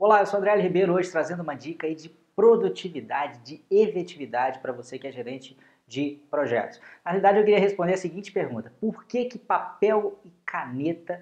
Olá, eu sou André. Ribeiro, hoje trazendo uma dica aí de produtividade, de efetividade para você que é gerente de projetos. Na realidade, eu queria responder a seguinte pergunta: por que, que papel e caneta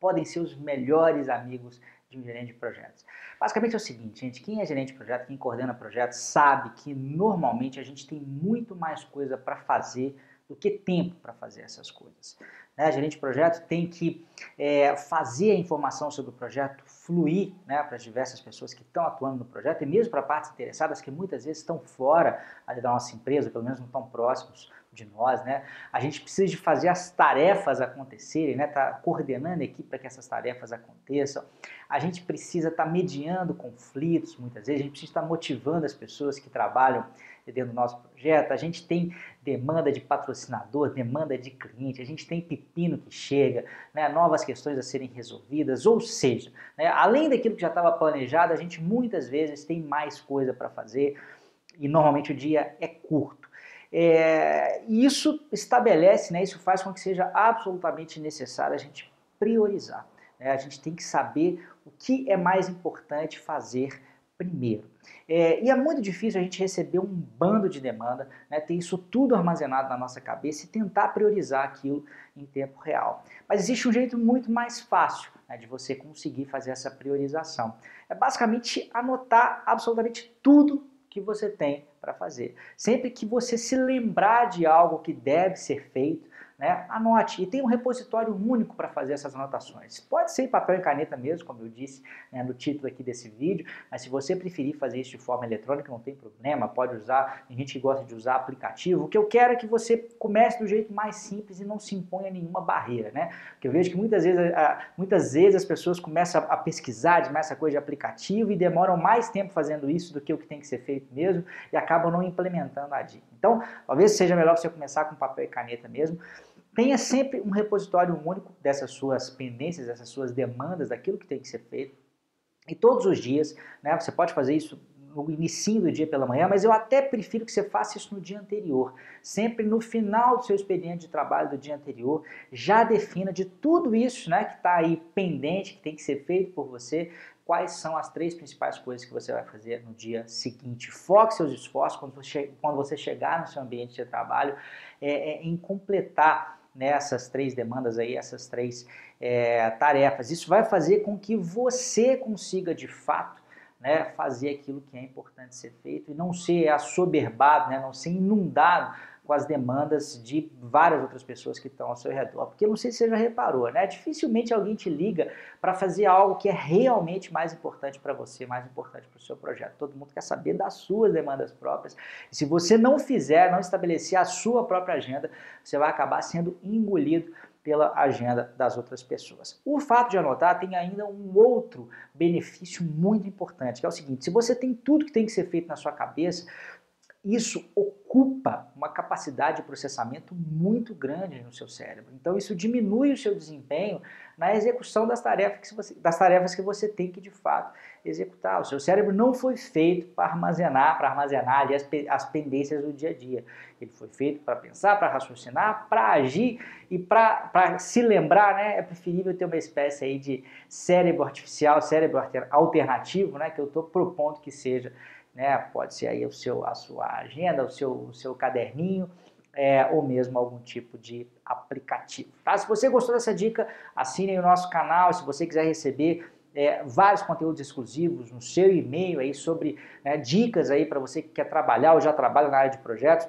podem ser os melhores amigos de um gerente de projetos? Basicamente é o seguinte, gente, quem é gerente de projeto, quem coordena projetos, sabe que normalmente a gente tem muito mais coisa para fazer do que tempo para fazer essas coisas. Né? Gerente de projeto tem que é, fazer a informação sobre o projeto fluir né, para as diversas pessoas que estão atuando no projeto e mesmo para partes interessadas que muitas vezes estão fora da nossa empresa, pelo menos não estão próximos de nós, né? A gente precisa de fazer as tarefas acontecerem, né? Tá coordenando a equipe para que essas tarefas aconteçam. A gente precisa estar tá mediando conflitos, muitas vezes. A gente precisa estar tá motivando as pessoas que trabalham dentro do nosso projeto. A gente tem demanda de patrocinador, demanda de cliente. A gente tem pepino que chega, né? Novas questões a serem resolvidas. Ou seja, né? além daquilo que já estava planejado, a gente muitas vezes tem mais coisa para fazer e normalmente o dia é curto. É, isso estabelece, né, isso faz com que seja absolutamente necessário a gente priorizar. Né? A gente tem que saber o que é mais importante fazer primeiro. É, e é muito difícil a gente receber um bando de demanda, né, ter isso tudo armazenado na nossa cabeça e tentar priorizar aquilo em tempo real. Mas existe um jeito muito mais fácil né, de você conseguir fazer essa priorização. É basicamente anotar absolutamente tudo que você tem para fazer. Sempre que você se lembrar de algo que deve ser feito, né, anote. E tem um repositório único para fazer essas anotações. Pode ser em papel e caneta mesmo, como eu disse né, no título aqui desse vídeo, mas se você preferir fazer isso de forma eletrônica, não tem problema, pode usar, tem gente que gosta de usar aplicativo. O que eu quero é que você comece do jeito mais simples e não se imponha nenhuma barreira, né? Porque eu vejo que muitas vezes, muitas vezes as pessoas começam a pesquisar demais essa coisa de aplicativo e demoram mais tempo fazendo isso do que o que tem que ser feito mesmo e acabam não implementando a dica. Então, talvez seja melhor você começar com papel e caneta mesmo. Tenha sempre um repositório único dessas suas pendências, dessas suas demandas, daquilo que tem que ser feito. E todos os dias, né, você pode fazer isso no início do dia pela manhã, mas eu até prefiro que você faça isso no dia anterior. Sempre no final do seu expediente de trabalho do dia anterior, já defina de tudo isso né, que está aí pendente, que tem que ser feito por você, quais são as três principais coisas que você vai fazer no dia seguinte. Foque seus esforços quando você, quando você chegar no seu ambiente de trabalho é, é, em completar nessas três demandas aí, essas três é, tarefas. Isso vai fazer com que você consiga de fato né, fazer aquilo que é importante ser feito e não ser assoberbado, né, não ser inundado com as demandas de várias outras pessoas que estão ao seu redor. Porque não sei se você já reparou, né? Dificilmente alguém te liga para fazer algo que é realmente mais importante para você, mais importante para o seu projeto. Todo mundo quer saber das suas demandas próprias. E se você não fizer, não estabelecer a sua própria agenda, você vai acabar sendo engolido pela agenda das outras pessoas. O fato de anotar tem ainda um outro benefício muito importante, que é o seguinte: se você tem tudo que tem que ser feito na sua cabeça, isso ocupa capacidade de processamento muito grande no seu cérebro. Então isso diminui o seu desempenho na execução das tarefas que você, das tarefas que você tem que de fato executar. O seu cérebro não foi feito para armazenar, para armazenar ali as, as pendências do dia a dia. Ele foi feito para pensar, para raciocinar, para agir e para se lembrar, né? É preferível ter uma espécie aí de cérebro artificial, cérebro alternativo, né? Que eu estou propondo que seja né? Pode ser aí o seu, a sua agenda, o seu, o seu caderninho, é, ou mesmo algum tipo de aplicativo. Tá? Se você gostou dessa dica, assine o nosso canal. Se você quiser receber é, vários conteúdos exclusivos no seu e-mail aí sobre né, dicas aí para você que quer trabalhar ou já trabalha na área de projetos,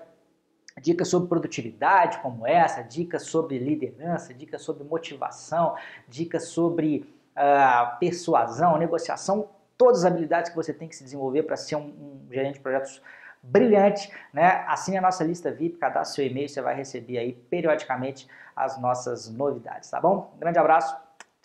dicas sobre produtividade como essa, dicas sobre liderança, dicas sobre motivação, dicas sobre uh, persuasão, negociação, todas as habilidades que você tem que se desenvolver para ser um, um, gerente de projetos brilhante, né? Assine a nossa lista VIP, cadastre seu e-mail, você vai receber aí periodicamente as nossas novidades, tá bom? Grande abraço